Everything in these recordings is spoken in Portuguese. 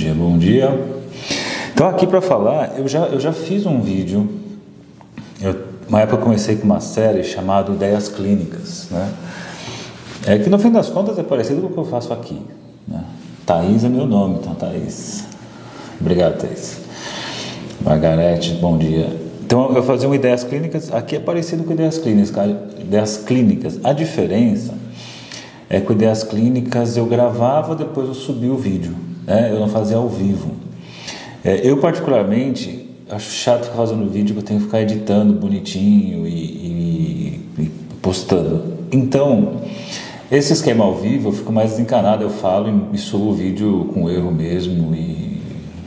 dia, bom dia. Então aqui para falar, eu já, eu já fiz um vídeo, eu, uma época eu comecei com uma série chamada Ideias Clínicas, né? É que no fim das contas é parecido com o que eu faço aqui, né? Thaís é meu nome, então Thaís. Obrigado, Thaís. Margarete, bom dia. Então eu fazia um Ideias Clínicas, aqui é parecido com Ideias Clínicas, Ideias Clínicas. A diferença é que Ideias Clínicas eu gravava, depois eu subia o vídeo, né? Eu não fazia ao vivo. É, eu, particularmente, acho chato ficar fazendo vídeo que eu tenho que ficar editando bonitinho e, e, e postando. Então, esse esquema ao vivo eu fico mais desencanado, eu falo e, e subo o vídeo com erro mesmo e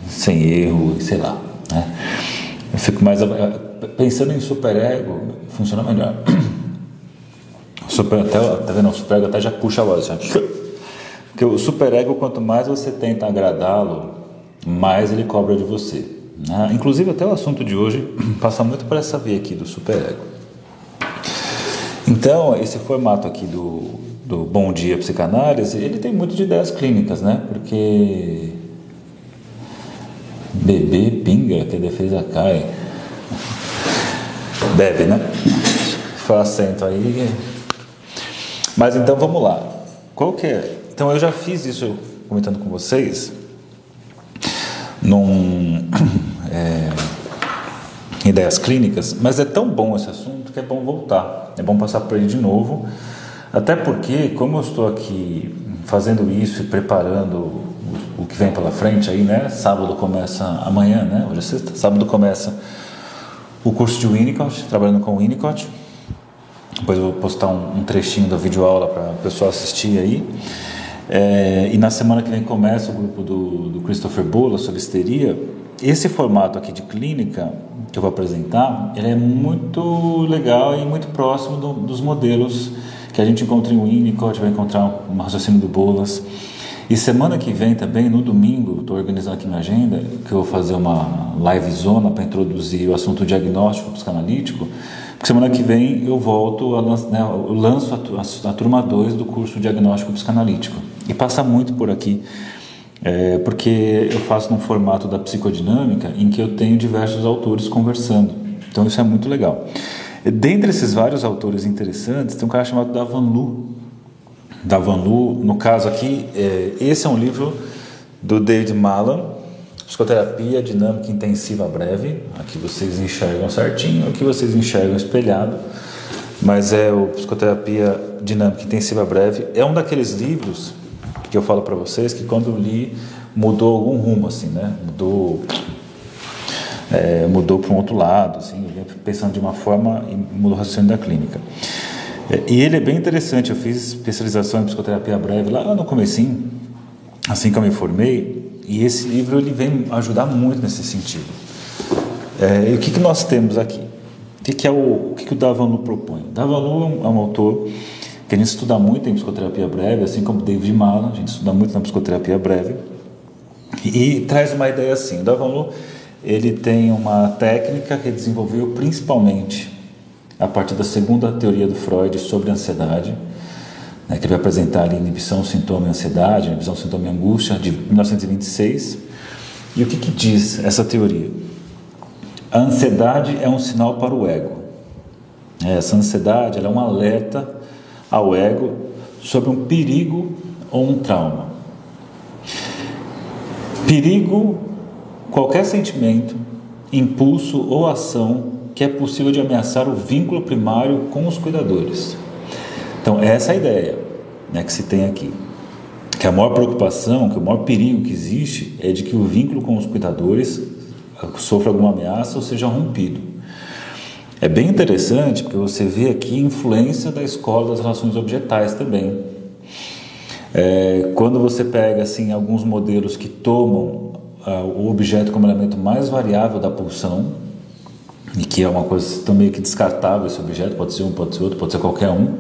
sem erro, sei lá. Né? Eu fico mais. Pensando em superego, funciona melhor. Super, até, tá vendo? O superego até já puxa a voz. Já. Porque o superego, quanto mais você tenta agradá-lo, mais ele cobra de você. Né? Inclusive, até o assunto de hoje passa muito por essa via aqui do superego. Então, esse formato aqui do, do Bom Dia Psicanálise, ele tem muito de ideias clínicas, né? Porque bebê pinga que a defesa cai. Bebe, né? Foi acento aí. Mas então vamos lá. Qual que é? Então eu já fiz isso comentando com vocês num, é, ideias clínicas, mas é tão bom esse assunto que é bom voltar, é bom passar por ele de novo, até porque, como eu estou aqui fazendo isso e preparando o, que vem pela frente aí, né? Sábado começa amanhã, né? Hoje é sexta. Sábado começa o curso de Winnicott, trabalhando com Winnicott. Depois eu vou postar um, um trechinho da videoaula para o pessoal assistir aí. É, e na semana que vem começa o grupo do, do Christopher Bola sobre histeria. Esse formato aqui de clínica que eu vou apresentar, ele é muito legal e muito próximo do, dos modelos que a gente encontra em Winnicott, vai encontrar um raciocínio do Bolas. E semana que vem também, no domingo, estou organizando aqui minha agenda, que eu vou fazer uma live zona para introduzir o assunto diagnóstico psicanalítico. Porque semana que vem eu volto, a, né, eu lanço a, a, a turma 2 do curso Diagnóstico Psicanalítico. E passa muito por aqui, é, porque eu faço num formato da psicodinâmica em que eu tenho diversos autores conversando. Então isso é muito legal. Dentre esses vários autores interessantes, tem um cara chamado Davan Lu. Davan Lu, no caso aqui, é, esse é um livro do David Malan, Psicoterapia Dinâmica Intensiva Breve. Aqui vocês enxergam certinho, aqui vocês enxergam espelhado mas é o Psicoterapia Dinâmica Intensiva Breve. É um daqueles livros que eu falo para vocês que quando li mudou algum rumo assim, né? Mudou é, mudou para um outro lado, assim, pensando de uma forma e mudou o raciocínio da clínica. É, e ele é bem interessante. Eu fiz especialização em psicoterapia breve lá no comecinho, assim que eu me formei, e esse livro ele vem ajudar muito nesse sentido. É, e o que, que nós temos aqui? O que, que é o, o que, que o Davanu propõe? Davanu é um autor que a gente estuda muito em psicoterapia breve, assim como David Malan, a gente estuda muito na psicoterapia breve, e, e traz uma ideia assim, o Davanu, ele tem uma técnica que ele desenvolveu principalmente a partir da segunda teoria do Freud sobre ansiedade, né, que ele vai apresentar ali inibição, sintoma e ansiedade, inibição, sintoma e angústia, de 1926. E o que, que diz essa teoria? A ansiedade é um sinal para o ego. Essa ansiedade é um alerta ao ego sobre um perigo ou um trauma. Perigo, qualquer sentimento, impulso ou ação que é possível de ameaçar o vínculo primário com os cuidadores. Então, essa é a ideia né, que se tem aqui. Que a maior preocupação, que o maior perigo que existe é de que o vínculo com os cuidadores sofra alguma ameaça ou seja rompido. É bem interessante porque você vê aqui a influência da escola das relações objetais também. É, quando você pega assim alguns modelos que tomam uh, o objeto como elemento mais variável da pulsão, e que é uma coisa também que descartável esse objeto, pode ser um, pode ser outro, pode ser qualquer um.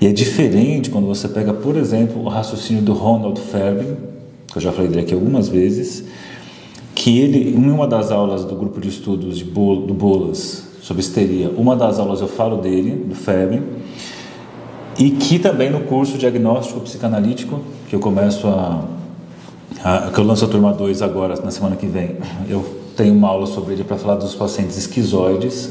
E é diferente quando você pega, por exemplo, o raciocínio do Ronald Ferbin, que eu já falei dele aqui algumas vezes, que ele, em uma das aulas do grupo de estudos de do Bolas, sobre histeria. Uma das aulas eu falo dele, do Febre, e que também no curso diagnóstico psicanalítico, que eu começo a, a, que eu lanço a turma 2 agora, na semana que vem, eu tenho uma aula sobre ele para falar dos pacientes esquizoides.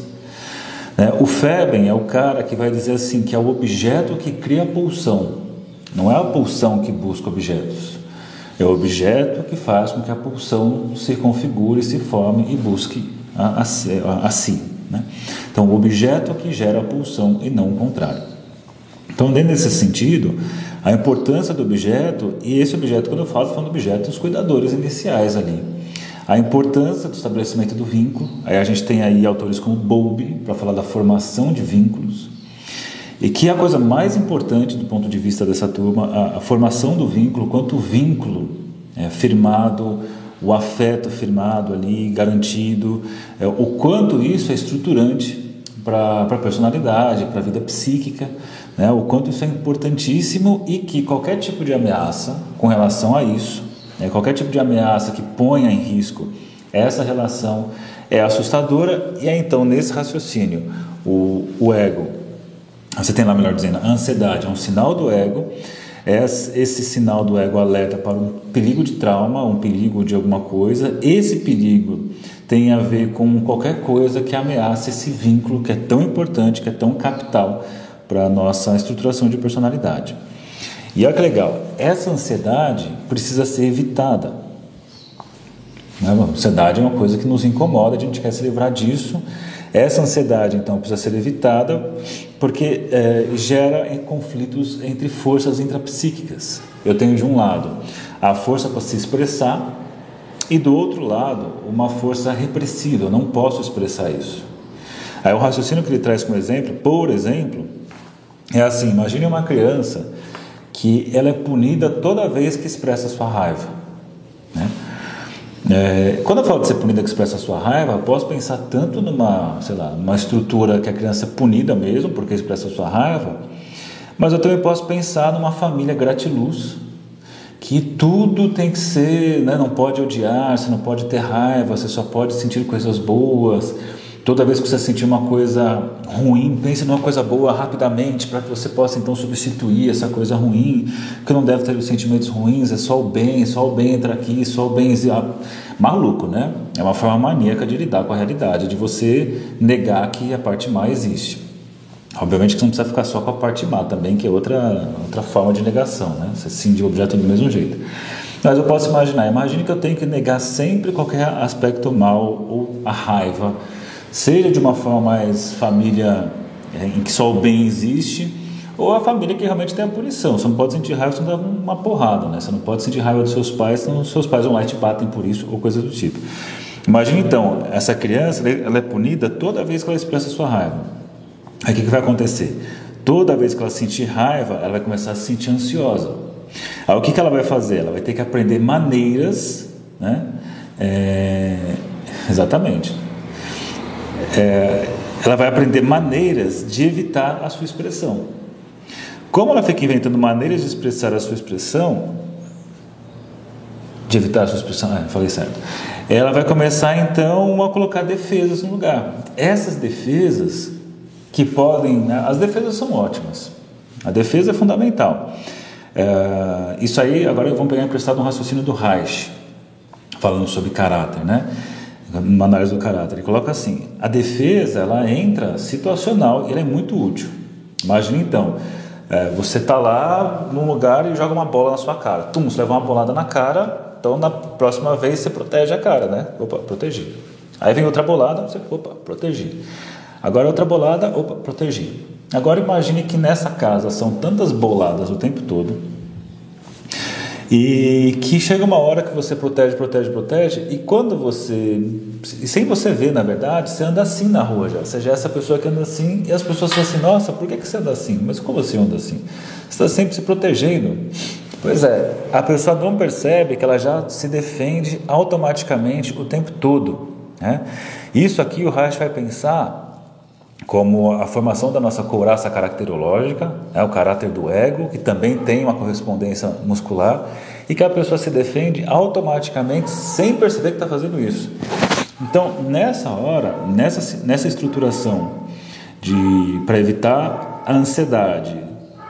Né? O Feben é o cara que vai dizer assim que é o objeto que cria a pulsão, não é a pulsão que busca objetos. É o objeto que faz com que a pulsão se configure, se forme e busque a, a, a si. Né? Então, o objeto que gera a pulsão e não o contrário. Então, dentro desse sentido, a importância do objeto, e esse objeto, quando eu falo, falando do objeto dos cuidadores iniciais ali. A importância do estabelecimento do vínculo, aí a gente tem aí autores como Bowlby, para falar da formação de vínculos, e que é a coisa mais importante do ponto de vista dessa turma, a, a formação do vínculo, quanto o vínculo é, firmado, o afeto firmado ali, garantido, é, o quanto isso é estruturante para a personalidade, para a vida psíquica, né, o quanto isso é importantíssimo e que qualquer tipo de ameaça com relação a isso, né, qualquer tipo de ameaça que ponha em risco essa relação é assustadora e é então nesse raciocínio o, o ego você tem lá, melhor dizendo, a ansiedade é um sinal do ego. Esse sinal do ego alerta para um perigo de trauma, um perigo de alguma coisa. Esse perigo tem a ver com qualquer coisa que ameace esse vínculo que é tão importante, que é tão capital para a nossa estruturação de personalidade. E olha que legal, essa ansiedade precisa ser evitada. Né? A ansiedade é uma coisa que nos incomoda, a gente quer se livrar disso essa ansiedade, então, precisa ser evitada porque é, gera conflitos entre forças intrapsíquicas. Eu tenho de um lado a força para se expressar e do outro lado uma força repressiva. Eu não posso expressar isso. Aí o raciocínio que ele traz como exemplo, por exemplo, é assim: imagine uma criança que ela é punida toda vez que expressa sua raiva. Né? É, quando eu falo de ser punida que expressa sua raiva, posso pensar tanto numa, sei lá, numa estrutura que a criança é punida mesmo porque expressa sua raiva, mas eu também posso pensar numa família gratiluz, que tudo tem que ser, né, não pode odiar, você não pode ter raiva, você só pode sentir coisas boas, Toda vez que você sentir uma coisa ruim, pense numa coisa boa rapidamente para que você possa então substituir essa coisa ruim, que não deve ter os sentimentos ruins, é só o bem, só o bem entra aqui, só o bem. Ah, maluco, né? É uma forma maníaca de lidar com a realidade, de você negar que a parte má existe. Obviamente que você não precisa ficar só com a parte má também, que é outra, outra forma de negação, né? Você cinge o objeto do mesmo jeito. Mas eu posso imaginar, imagine que eu tenho que negar sempre qualquer aspecto mal ou a raiva seja de uma forma mais família é, em que só o bem existe, ou a família que realmente tem a punição. Você não pode sentir raiva se não dá uma porrada, né? Você não pode sentir raiva dos seus pais, senão seus pais vão lá e te batem por isso, ou coisa do tipo. Imagine então, essa criança ela é punida toda vez que ela expressa sua raiva. Aí o que, que vai acontecer? Toda vez que ela sentir raiva, ela vai começar a se sentir ansiosa. Aí o que, que ela vai fazer? Ela vai ter que aprender maneiras, né? É... Exatamente é, ela vai aprender maneiras de evitar a sua expressão. Como ela fica inventando maneiras de expressar a sua expressão, de evitar a sua expressão, ah, falei certo. Ela vai começar então a colocar defesas no lugar. Essas defesas que podem, né, as defesas são ótimas. A defesa é fundamental. É, isso aí, agora vamos pegar emprestado um raciocínio do Reich, falando sobre caráter, né? Numa análise do caráter. Ele coloca assim: a defesa ela entra situacional e ela é muito útil. Imagine então, é, você está lá num lugar e joga uma bola na sua cara. Tum, você leva uma bolada na cara, então na próxima vez você protege a cara, né? Opa, protegi. Aí vem outra bolada, você, opa, protegi. Agora outra bolada, opa, protegi. Agora imagine que nessa casa são tantas boladas o tempo todo e que chega uma hora que você protege, protege, protege, e quando você, sem você ver na verdade, você anda assim na rua já. Você já é essa pessoa que anda assim, e as pessoas falam assim: nossa, por que, que você anda assim? Mas como você anda assim? Você está sempre se protegendo. Pois é, a pessoa não percebe que ela já se defende automaticamente o tempo todo. Né? Isso aqui o Reich vai pensar como a formação da nossa couraça caracterológica, é o caráter do ego, que também tem uma correspondência muscular, e que a pessoa se defende automaticamente sem perceber que está fazendo isso. Então, nessa hora, nessa, nessa estruturação de para evitar a ansiedade,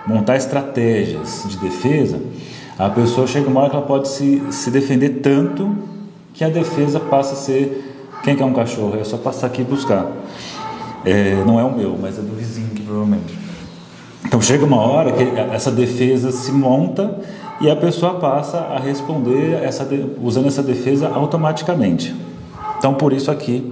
montar estratégias de defesa, A pessoa chega uma hora que ela pode se, se defender tanto que a defesa passa a ser quem quer um cachorro? É só passar aqui e buscar. É, não é o meu, mas é do vizinho, provavelmente. Então chega uma hora que essa defesa se monta e a pessoa passa a responder essa, usando essa defesa automaticamente. Então por isso aqui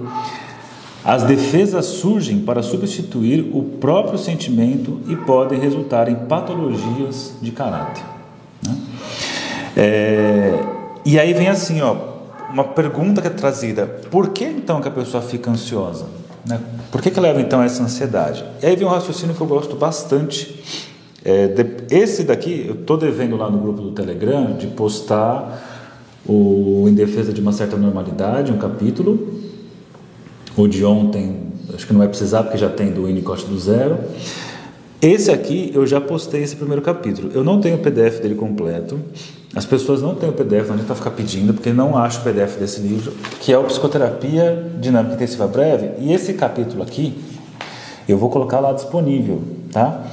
as defesas surgem para substituir o próprio sentimento e podem resultar em patologias de caráter. Né? É, e aí vem assim, ó, uma pergunta que é trazida: por que então que a pessoa fica ansiosa? Né? Por que, que leva então a essa ansiedade? E aí vem um raciocínio que eu gosto bastante. É, de, esse daqui eu estou devendo lá no grupo do Telegram de postar o Em Defesa de uma Certa Normalidade, um capítulo o de ontem, acho que não vai precisar porque já tem do Winnicott do zero. Esse aqui eu já postei esse primeiro capítulo. Eu não tenho o PDF dele completo. As pessoas não têm o PDF, não adianta ficar pedindo, porque não acho o PDF desse livro, que é o Psicoterapia Dinâmica Intensiva Breve. E esse capítulo aqui, eu vou colocar lá disponível, tá?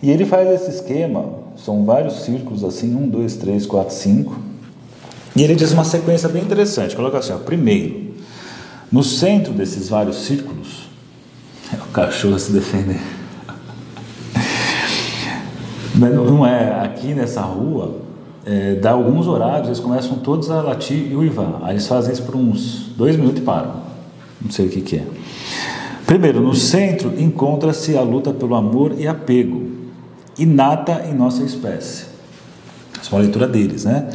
E ele faz esse esquema, são vários círculos assim, um, dois, três, quatro, cinco. E ele diz uma sequência bem interessante. Coloca assim, ó, primeiro, no centro desses vários círculos, é o cachorro se defender. Não é, aqui nessa rua, é, dá alguns horários, eles começam todos a latir e uivar. Aí eles fazem isso por uns dois minutos e param. Não sei o que, que é. Primeiro, no centro encontra-se a luta pelo amor e apego, inata em nossa espécie. Essa é uma leitura deles, né?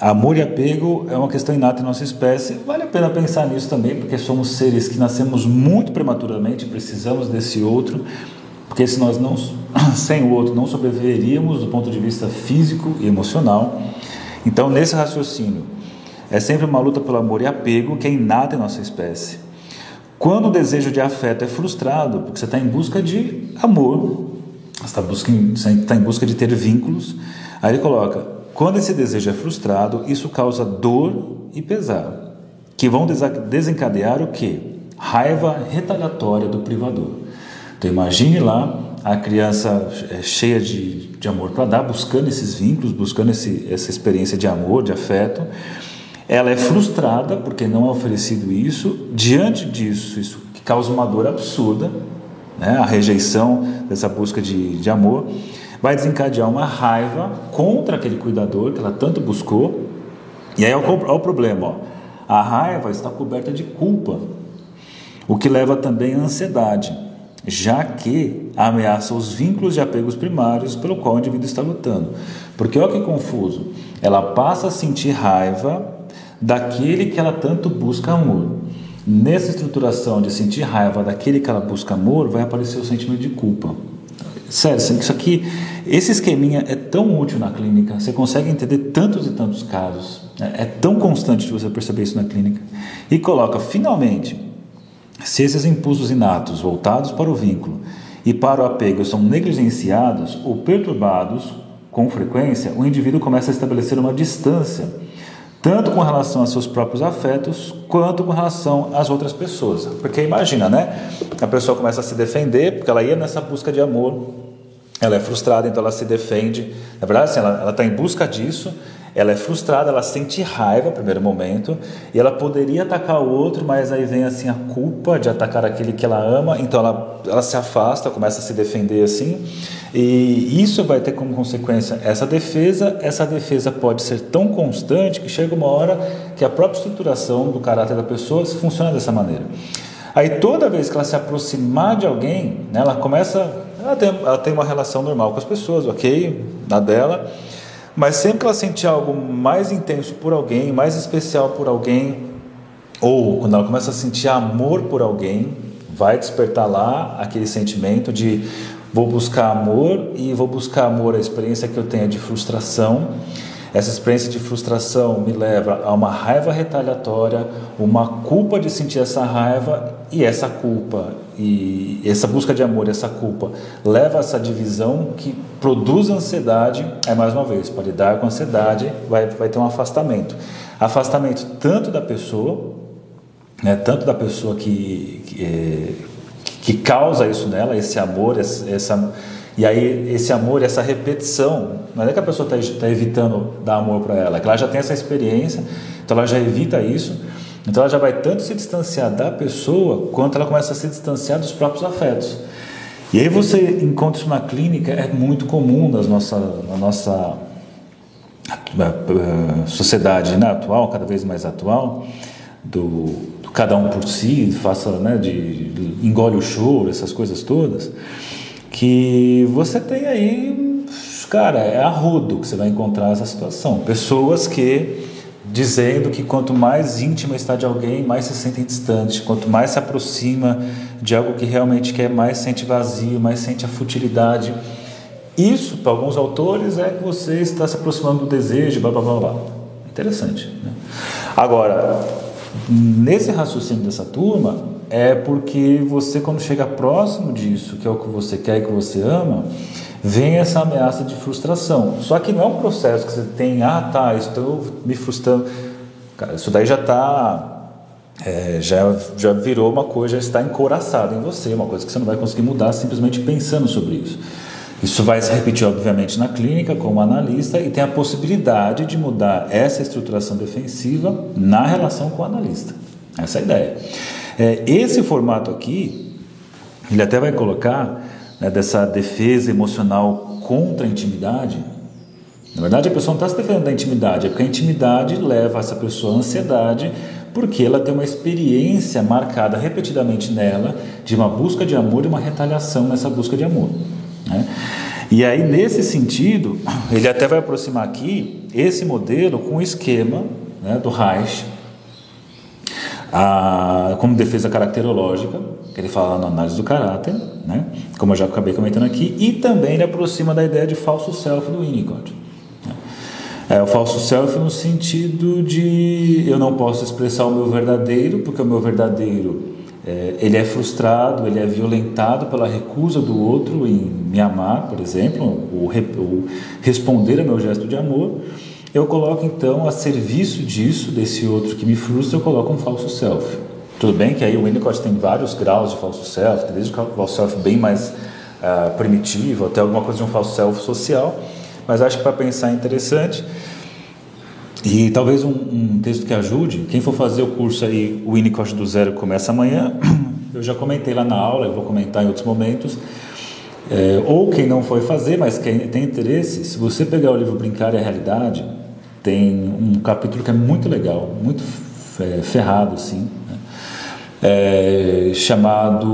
Amor e apego é uma questão inata em nossa espécie. Vale a pena pensar nisso também, porque somos seres que nascemos muito prematuramente, precisamos desse outro, porque se nós não sem o outro não sobreviveríamos do ponto de vista físico e emocional. Então, nesse raciocínio, é sempre uma luta pelo amor e apego que é inata em nossa espécie. Quando o desejo de afeto é frustrado, porque você está em busca de amor, você está, em busca de ter vínculos, aí ele coloca: quando esse desejo é frustrado, isso causa dor e pesar, que vão desencadear o que? Raiva retaliatória do privador. Então imagine lá a criança é, cheia de, de amor para dar, buscando esses vínculos, buscando esse, essa experiência de amor, de afeto. Ela é frustrada porque não é oferecido isso. Diante disso, isso que causa uma dor absurda, né? a rejeição dessa busca de, de amor vai desencadear uma raiva contra aquele cuidador que ela tanto buscou. E aí olha o problema, ó. a raiva está coberta de culpa, o que leva também à ansiedade, já que ameaça os vínculos de apegos primários pelo qual o indivíduo está lutando. Porque olha que confuso, ela passa a sentir raiva daquele que ela tanto busca amor. Nessa estruturação de sentir raiva daquele que ela busca amor, vai aparecer o sentimento de culpa. Sério, isso aqui, esse esqueminha é tão útil na clínica, você consegue entender tantos e tantos casos, é, é tão constante de você perceber isso na clínica. E coloca, finalmente, se esses impulsos inatos voltados para o vínculo e para o apego são negligenciados ou perturbados com frequência, o indivíduo começa a estabelecer uma distância, tanto com relação aos seus próprios afetos, quanto com relação às outras pessoas. Porque imagina, né? A pessoa começa a se defender, porque ela ia nessa busca de amor, ela é frustrada, então ela se defende. Na verdade, assim, ela está em busca disso, ela é frustrada, ela sente raiva no primeiro momento, e ela poderia atacar o outro, mas aí vem assim a culpa de atacar aquele que ela ama, então ela, ela se afasta, começa a se defender assim, e isso vai ter como consequência essa defesa. Essa defesa pode ser tão constante que chega uma hora que a própria estruturação do caráter da pessoa funciona dessa maneira. Aí toda vez que ela se aproximar de alguém, né, ela começa ela tem, ela tem uma relação normal com as pessoas, ok? Na dela. Mas sempre que ela sentir algo mais intenso por alguém, mais especial por alguém, ou quando ela começa a sentir amor por alguém, vai despertar lá aquele sentimento de vou buscar amor e vou buscar amor, a experiência que eu tenho é de frustração. Essa experiência de frustração me leva a uma raiva retaliatória, uma culpa de sentir essa raiva e essa culpa e essa busca de amor, essa culpa leva a essa divisão que produz ansiedade. É mais uma vez, para lidar com ansiedade vai, vai ter um afastamento, afastamento tanto da pessoa, né, tanto da pessoa que, que, é, que causa isso nela, esse amor, essa E aí esse amor, essa repetição, não é que a pessoa está tá evitando dar amor para ela, é que ela já tem essa experiência, então ela já evita isso, então ela já vai tanto se distanciar da pessoa quanto ela começa a se distanciar dos próprios afetos. E aí você encontra isso na clínica, é muito comum nas nossa, na nossa eh, sociedade né, atual, cada vez mais atual, do, do, cada um por si, faça, né, de, de engole o choro, essas coisas todas que você tem aí, cara, é a rodo que você vai encontrar essa situação. Pessoas que dizendo que quanto mais íntima está de alguém, mais se sentem distante, quanto mais se aproxima de algo que realmente quer, mais sente vazio, mais sente a futilidade. Isso, para alguns autores, é que você está se aproximando do desejo, blá blá blá blá. Interessante. Né? Agora, nesse raciocínio dessa turma, é porque você, quando chega próximo disso, que é o que você quer e que você ama, vem essa ameaça de frustração. Só que não é um processo que você tem, ah, tá, estou me frustrando. Cara, isso daí já está. É, já, já virou uma coisa, já está encoraçado em você, uma coisa que você não vai conseguir mudar simplesmente pensando sobre isso. Isso vai se repetir, obviamente, na clínica como analista e tem a possibilidade de mudar essa estruturação defensiva na relação com o analista. Essa é a ideia. É, esse formato aqui, ele até vai colocar né, dessa defesa emocional contra a intimidade. Na verdade, a pessoa não está se defendendo da intimidade, é porque a intimidade leva essa pessoa à ansiedade, porque ela tem uma experiência marcada repetidamente nela de uma busca de amor e uma retaliação nessa busca de amor. Né? E aí, nesse sentido, ele até vai aproximar aqui esse modelo com o esquema né, do Reich, a, como defesa caracterológica, que ele fala na análise do caráter, né? como eu já acabei comentando aqui, e também ele aproxima da ideia de falso self do Winnicott. É o falso self no sentido de eu não posso expressar o meu verdadeiro, porque o meu verdadeiro é, ele é frustrado, ele é violentado pela recusa do outro em me amar, por exemplo, ou, ou responder ao meu gesto de amor. Eu coloco então a serviço disso, desse outro que me frustra, eu coloco um falso self. Tudo bem que aí o Winnicott tem vários graus de falso self, desde o falso self bem mais uh, primitivo até alguma coisa de um falso self social, mas acho que para pensar é interessante. E talvez um, um, texto que ajude, quem for fazer o curso aí, o Winnicott do Zero começa amanhã, eu já comentei lá na aula, eu vou comentar em outros momentos, é, ou quem não foi fazer, mas quem tem interesse, se você pegar o livro Brincar é a Realidade, tem um capítulo que é muito legal, muito é, ferrado, assim, né? é, chamado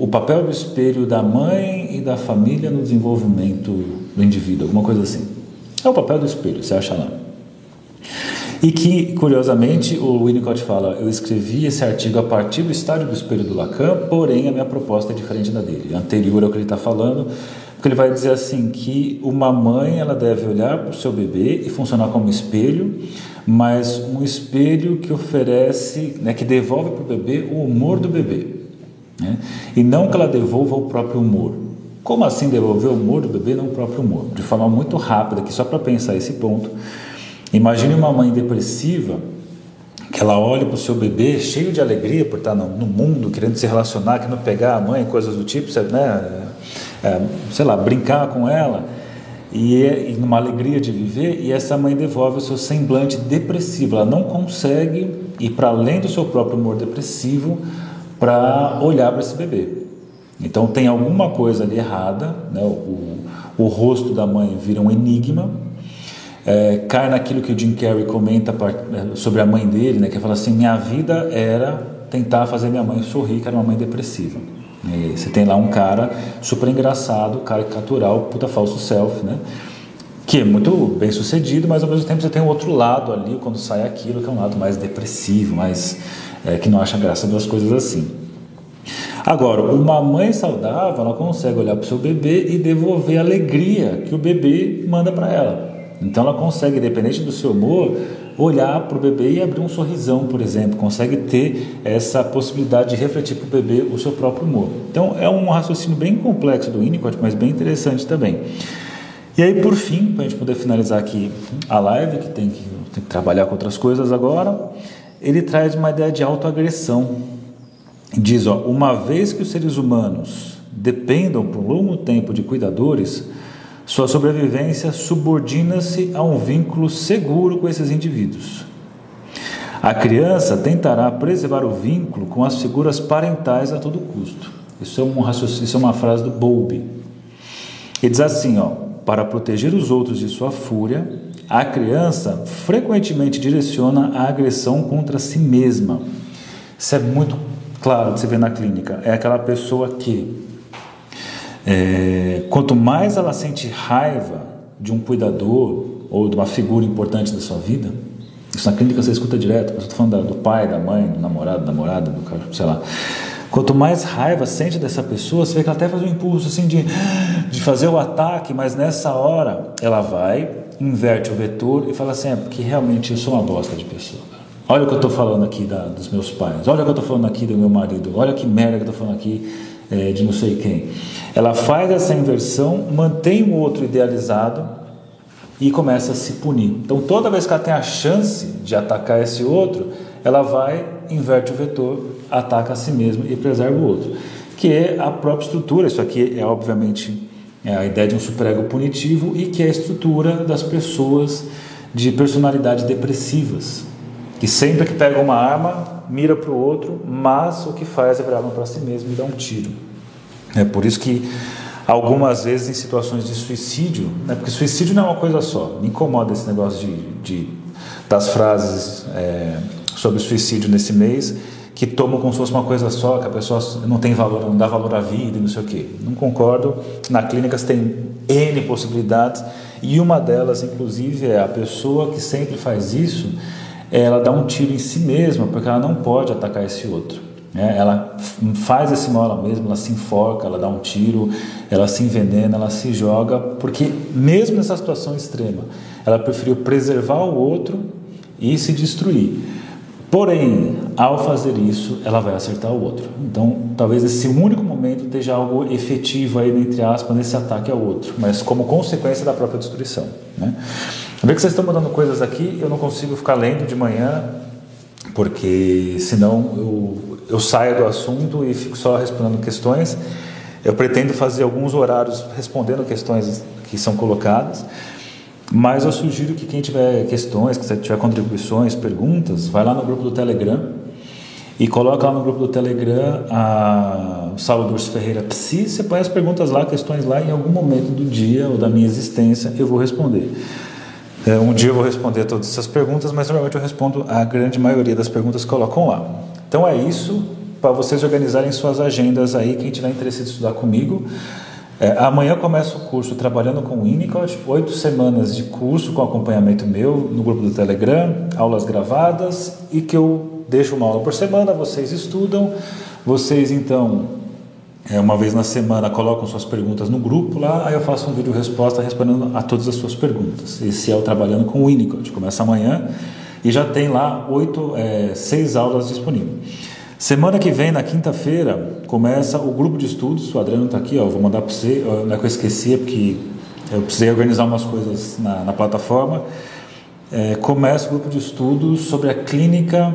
O papel do espelho da mãe e da família no desenvolvimento do indivíduo, alguma coisa assim. É o papel do espelho, você acha lá. E que, curiosamente, o Winnicott fala: eu escrevi esse artigo a partir do estádio do espelho do Lacan, porém a minha proposta é diferente da dele, anterior ao que ele está falando porque ele vai dizer assim que uma mãe ela deve olhar para o seu bebê e funcionar como espelho, mas um espelho que oferece, né, que devolve para o bebê o humor do bebê, né? e não que ela devolva o próprio humor. Como assim devolver o humor do bebê, não o próprio humor? De forma muito rápida, aqui só para pensar esse ponto. Imagine uma mãe depressiva que ela olha para o seu bebê cheio de alegria por estar no, mundo, querendo se relacionar, querendo pegar a mãe, coisas do tipo, né? É, sei lá, brincar com ela e, e numa alegria de viver, e essa mãe devolve o seu semblante depressivo. Ela não consegue ir para além do seu próprio humor depressivo para olhar para esse bebê. Então tem alguma coisa ali errada, né? o, o rosto da mãe vira um enigma, é, cai naquilo que o Jim Carrey comenta é, sobre a mãe dele, né? que fala assim: minha vida era tentar fazer minha mãe sorrir, que era uma mãe depressiva. E você tem lá um cara super engraçado, caricatural, puta falso self, né? Que é muito bem sucedido, mas ao mesmo tempo você tem o outro lado ali, quando sai aquilo, que é um lado mais depressivo, mais é, que não acha graça das coisas assim. Agora, uma mãe saudável, ela consegue olhar para o seu bebê e devolver a alegria que o bebê manda para ela. Então ela consegue, independente do seu humor, olhar para o bebê e abrir um sorrisão, por exemplo, consegue ter essa possibilidade de refletir para o bebê o seu próprio humor. Então é um raciocínio bem complexo do Winnicott, mas bem interessante também. E aí, por fim, para a gente poder finalizar aqui a live, que tem que, tem que trabalhar com outras coisas agora, ele traz uma ideia de autoagressão. Diz, ó, uma vez que os seres humanos dependam por longo tempo de cuidadores, sua sobrevivência subordina-se a um vínculo seguro com esses indivíduos. A criança tentará preservar o vínculo com as figuras parentais a todo custo. Isso é, um isso é uma frase do Bowlby. Ele diz assim, ó, para proteger os outros de sua fúria, a criança frequentemente direciona a agressão contra si mesma. Isso é muito claro de se ver na clínica. É aquela pessoa que, é, quanto mais ela sente raiva de um cuidador ou de uma figura importante da sua vida, isso na clínica você escuta direto, eu estou falando do pai, da mãe, do namorado, da namorada, do cara, sei lá. Quanto mais raiva sente dessa pessoa, você vê que ela até faz um impulso assim de, de fazer o ataque, mas nessa hora ela vai, inverte o vetor e fala assim: é porque realmente eu sou uma bosta de pessoa. Olha o que eu estou falando aqui da, dos meus pais, olha o que eu estou falando aqui do meu marido, olha que merda que eu estou falando aqui é, de não sei quem. Ela faz essa inversão, mantém o outro idealizado e começa a se punir. Então, toda vez que ela tem a chance de atacar esse outro, ela vai, inverte o vetor, ataca a si mesma e preserva o outro. Que é a própria estrutura, isso aqui é obviamente é a ideia de um superego punitivo e que é a estrutura das pessoas de personalidade depressivas, que sempre que pega uma arma, mira para o outro, mas o que faz é virar para si mesmo e dar um tiro. É por isso que algumas vezes em situações de suicídio, né, porque suicídio não é uma coisa só, me incomoda esse negócio de, de das frases é, sobre suicídio nesse mês, que tomam como se fosse uma coisa só, que a pessoa não tem valor, não dá valor à vida e não sei o quê. Não concordo. Na clínica você tem N possibilidades e uma delas, inclusive, é a pessoa que sempre faz isso, ela dá um tiro em si mesma, porque ela não pode atacar esse outro. Né? Ela faz esse mal ela mesma, ela se enforca, ela dá um tiro, ela se envenena, ela se joga, porque mesmo nessa situação extrema, ela preferiu preservar o outro e se destruir. Porém, ao fazer isso, ela vai acertar o outro. Então, talvez esse único momento esteja algo efetivo aí, entre aspas, nesse ataque ao outro, mas como consequência da própria destruição. Né? Vê que vocês estão mandando coisas aqui, eu não consigo ficar lendo de manhã, porque senão eu, eu saio do assunto e fico só respondendo questões. Eu pretendo fazer alguns horários respondendo questões que são colocadas. Mas eu sugiro que quem tiver questões, que tiver contribuições, perguntas, vai lá no grupo do Telegram e coloca lá no grupo do Telegram a Salvador Ferreira Psi. Você põe as perguntas lá, questões lá, em algum momento do dia ou da minha existência eu vou responder. É, um dia eu vou responder todas essas perguntas, mas normalmente eu respondo a grande maioria das perguntas que colocam lá. Então é isso, para vocês organizarem suas agendas aí, quem tiver interesse em estudar comigo. É, amanhã começa o curso Trabalhando com o Winnicott, oito semanas de curso com acompanhamento meu no grupo do Telegram, aulas gravadas e que eu deixo uma aula por semana, vocês estudam, vocês então, é, uma vez na semana, colocam suas perguntas no grupo lá, aí eu faço um vídeo resposta respondendo a todas as suas perguntas. Esse é o Trabalhando com o Winnicott, começa amanhã e já tem lá oito, é, seis aulas disponíveis. Semana que vem, na quinta-feira, começa o grupo de estudos. O Adriano está aqui, ó, vou mandar para você. Não é que eu esqueci, é porque eu precisei organizar umas coisas na, na plataforma. É, começa o grupo de estudos sobre a clínica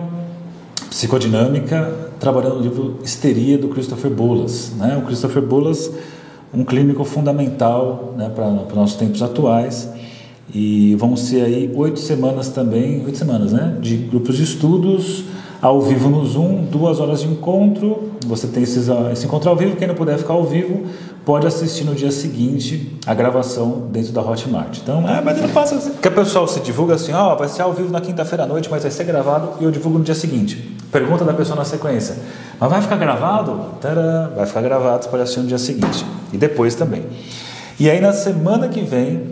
psicodinâmica, trabalhando no livro Histeria do Christopher Bolas. Né? O Christopher Bolas, um clínico fundamental né, para os nossos tempos atuais. E vão ser aí oito semanas também, oito semanas, né? De grupos de estudos ao vivo no Zoom, duas horas de encontro. Você tem esses, ah, esse encontro ao vivo. Quem não puder ficar ao vivo, pode assistir no dia seguinte a gravação dentro da Hotmart. Então, ah, mas não passa assim. Porque o pessoal se divulga assim: ó, oh, vai ser ao vivo na quinta-feira à noite, mas vai ser gravado e eu divulgo no dia seguinte. Pergunta da pessoa na sequência: mas vai ficar gravado? Tadã, vai ficar gravado, você pode assistir no dia seguinte e depois também. E aí, na semana que vem,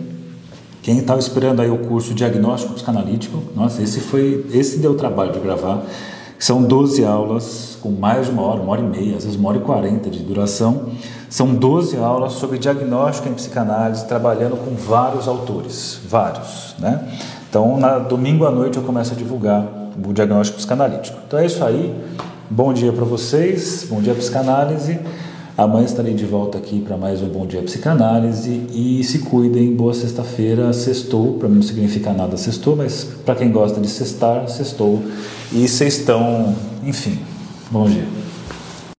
quem estava esperando aí o curso Diagnóstico Psicanalítico, nossa, esse foi, esse deu trabalho de gravar. São 12 aulas com mais de uma hora, uma hora e meia, às vezes uma hora e quarenta de duração. São 12 aulas sobre diagnóstico em psicanálise, trabalhando com vários autores, vários, né? Então, na domingo à noite eu começo a divulgar o diagnóstico psicanalítico. Então é isso aí. Bom dia para vocês, bom dia psicanálise. Amanhã estarei de volta aqui para mais um Bom Dia Psicanálise e se cuidem, boa sexta-feira, sextou, para mim não significa nada sextou, mas para quem gosta de sextar, sextou e sextão, enfim, bom dia.